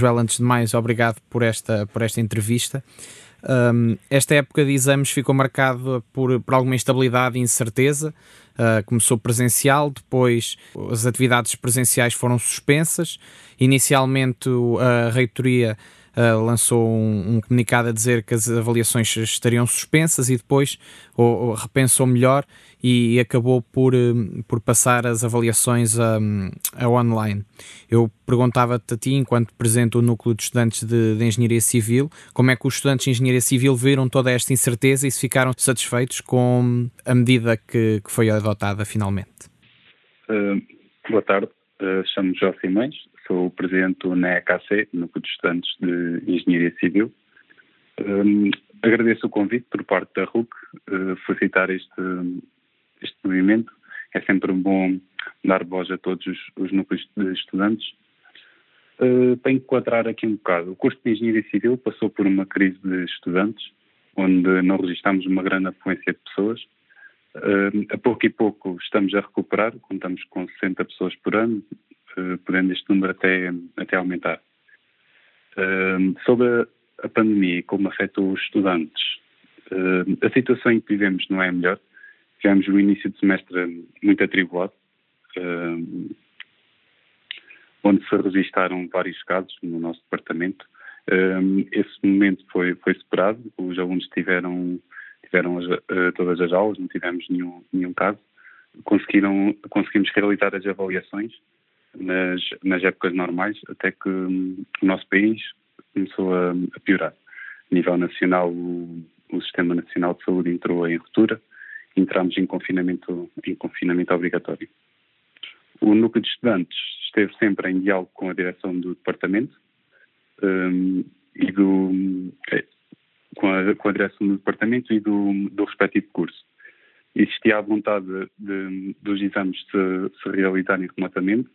Joel, antes de mais, obrigado por esta, por esta entrevista. Um, esta época de exames ficou marcada por, por alguma instabilidade e incerteza. Uh, começou presencial, depois as atividades presenciais foram suspensas. Inicialmente, a reitoria uh, lançou um, um, comunicado a dizer que as avaliações estariam suspensas e depois ou, ou repensou melhor e, e acabou por, uh, por passar as avaliações a, a online. Eu perguntava-te a ti, enquanto presidente do Núcleo de Estudantes de, de, Engenharia Civil, como é que os estudantes de Engenharia Civil viram toda esta incerteza e se ficaram satisfeitos com a medida que, que foi adotada finalmente? Uh, boa tarde, uh, chamo-me João Simões, sou presidente do NEAKC, Núcleo de Estudantes de Engenharia Civil. Um, agradeço o convite por parte da RUC, uh, felicitar este, este movimento. É sempre bom dar voz a todos os, os núcleos de estudantes. Uh, para enquadrar aqui um bocado, o curso de Engenharia Civil passou por uma crise de estudantes, onde não registramos uma grande afluência de pessoas. Uh, a pouco e pouco estamos a recuperar, contamos com 60 pessoas por ano, eh, podendo este número até, até aumentar. Uh, sobre a, pandemia e como afetou os estudantes, uh, a situação em que vivemos não é a melhor. Tivemos o início de semestre muito atribulado, uh, onde se registaram vários casos no nosso departamento. esse momento foi, foi superado, os alunos tiveram, tiveram as, todas as aulas, não tivemos nenhum, nenhum caso. Conseguiram, conseguimos realizar as avaliações nas, nas épocas normais, até que hum, o nosso país começou a, a piorar. A nível nacional, o, o, Sistema Nacional de Saúde entrou em ruptura, entramos em confinamento, em confinamento obrigatório. O núcleo de estudantes esteve sempre em diálogo com a direção do departamento um, e do, é, com, a, com, a, direção do departamento e do, do respectivo curso. Existia a vontade de, de, dos exames se, se realizarem remotamente,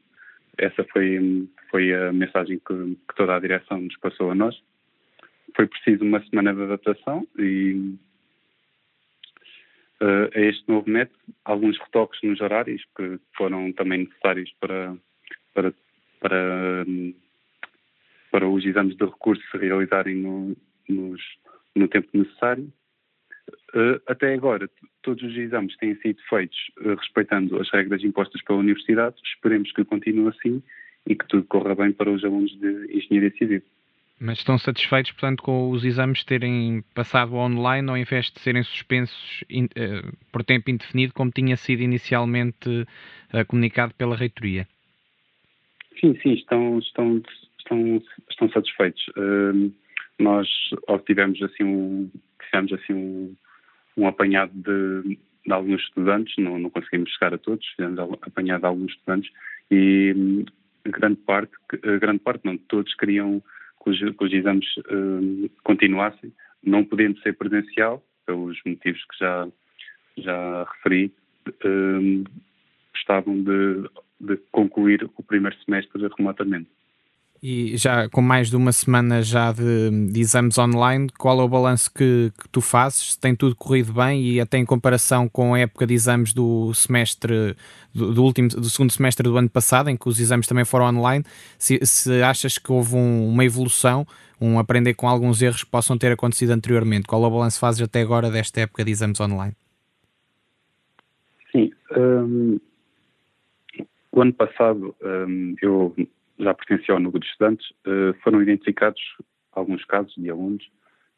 essa foi, foi a mensagem que, que, toda a direção nos passou a nós. Foi preciso uma semana de adaptação e uh, a este novo método, alguns retoques nos horários que foram também necessários para, para, para, para os exames de recurso se realizarem no, nos, no tempo necessário. Uh, até agora, todos os exames têm sido feitos uh, respeitando as regras impostas pela Universidade. Esperemos que continue assim e que tudo corra bem para os alunos de Engenharia Civil. Mas estão satisfeitos, portanto, com os exames terem passado online ao invés de serem suspensos uh, por tempo indefinido, como tinha sido inicialmente comunicado pela reitoria? Sim, sim, estão, estão, estão, estão satisfeitos. nós obtivemos assim um, fizemos assim um, um apanhado de, de, alguns estudantes, não, não conseguimos chegar a todos, fizemos apanhado de alguns estudantes e hum, grande parte, grande parte não, todos queriam que os, que os exames uh, continuassem, não podendo ser presencial, pelos motivos que já, já referi, uh, gostavam de, de concluir o primeiro semestre remotamente. E já com mais de uma semana já de, de exames online, qual é o balanço que, que, tu fazes? Tem tudo corrido bem e até em comparação com a época de exames do semestre, do, do último, do segundo semestre do ano passado, em que os exames também foram online, se, se achas que houve um, uma evolução, um aprender com alguns erros que possam ter acontecido anteriormente? Qual é o balanço fazes até agora desta época de exames online? Sim, um, o ano passado um, eu já pertencia ao núcleo de estudantes, uh, foram identificados alguns casos de alunos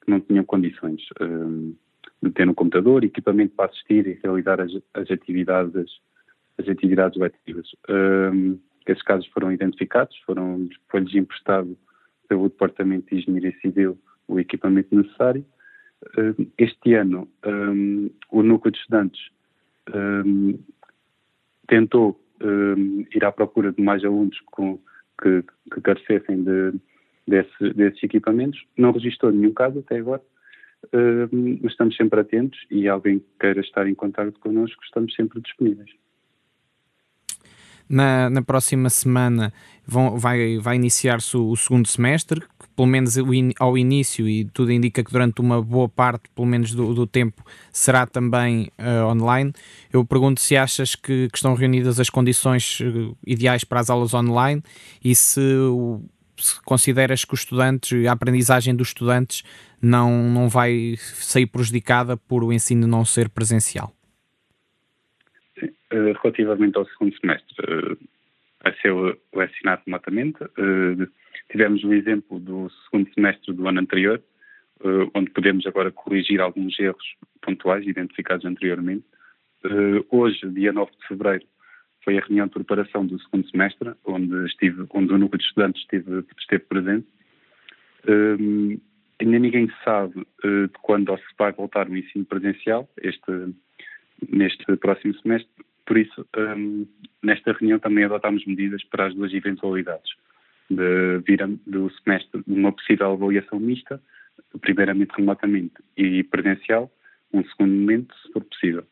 que não tinham condições uh, de ter um computador, equipamento para assistir e realizar as, as atividades as atividades letivas. Uh, esses casos foram identificados, foram, foi-lhes emprestado pelo Departamento de Engenharia Civil o equipamento necessário. Este ano, o núcleo de estudantes tentou ir à procura de mais alunos com que, que carecessem de, desse, desses equipamentos. Não registrou nenhum caso até agora, uh, estamos sempre atentos e alguém que queira estar em contato connosco, estamos sempre disponíveis. Na, na próxima semana vão, vai, vai iniciar-se o, o, segundo semestre, pelo menos ao início, e tudo indica que durante uma boa parte, pelo menos do, do tempo, será também uh, online. Eu pergunto se achas que, que estão reunidas as condições uh, ideais para as aulas online e se se consideras que os estudantes, a aprendizagem dos estudantes não, não vai sair prejudicada por o ensino não ser presencial. Eh, relativamente ao segundo semestre, eh, vai ser lecionado remotamente. Tivemos o exemplo do segundo semestre do ano anterior, onde podemos agora corrigir alguns erros pontuais identificados anteriormente. Hoje, dia 9 de fevereiro, foi a reunião de preparação do segundo semestre, onde, estive, onde o núcleo de estudantes esteve, esteve presente. Ainda ninguém sabe de quando se vai voltar o ensino presencial, este, neste próximo semestre, por isso, um, nesta reunião também adotámos medidas para as duas eventualidades, de vir do semestre uma possível avaliação mista, primeiramente remotamente e presencial, um segundo momento, se for possível.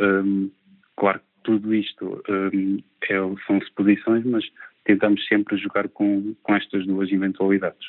Um, claro que tudo isto um, é, são suposições, mas tentamos sempre jogar com, com estas duas eventualidades.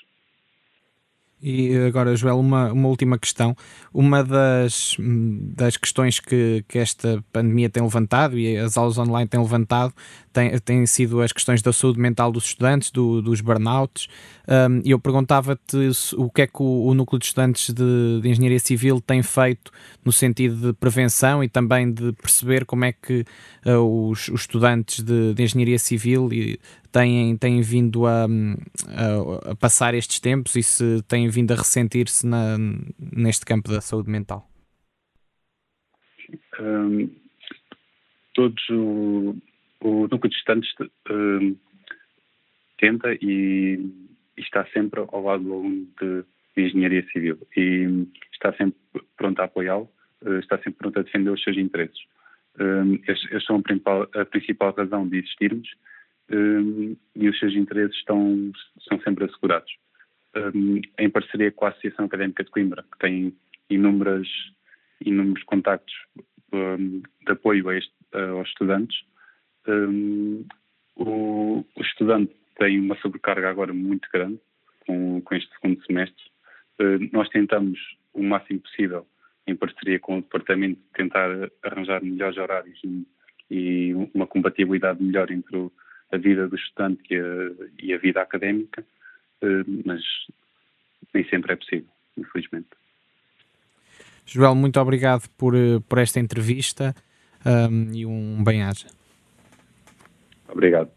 E agora, Joel, uma, uma última questão. Uma das, das questões que, que esta pandemia tem levantado e as aulas online têm levantado tem, tem sido as questões da saúde mental dos estudantes, do, dos burnouts. Um, eu perguntava-te o que é que o, o Núcleo de Estudantes de, de, Engenharia Civil tem feito no sentido de prevenção e também de perceber como é que uh, os, os, estudantes de, de Engenharia Civil têm, têm vindo a, a, a, passar estes tempos e se têm vindo a ressentir-se neste campo da saúde mental. Um, todos o núcleo de estudantes uh, tenta e, e, está sempre ao lado do aluno de, de, engenharia civil e está sempre pronto a apoiá-lo, uh, está sempre pronto a defender os seus interesses. Uh, estes, são a principal, a principal, razão de existirmos e os seus interesses estão, são sempre assegurados. em parceria com a Associação Académica de Coimbra, que tem inúmeras, inúmeros contactos de apoio a este, aos estudantes, um, o, o, estudante tem uma sobrecarga agora muito grande com, com este segundo semestre. Uh, nós tentamos o máximo possível, em parceria com o departamento, tentar arranjar melhores horários e, e uma compatibilidade melhor entre o, a vida do estudante e a, e a vida académica, uh, mas nem sempre é possível, infelizmente. Joel, muito obrigado por, eh, por esta entrevista um, e um bem-aja. Obrigado.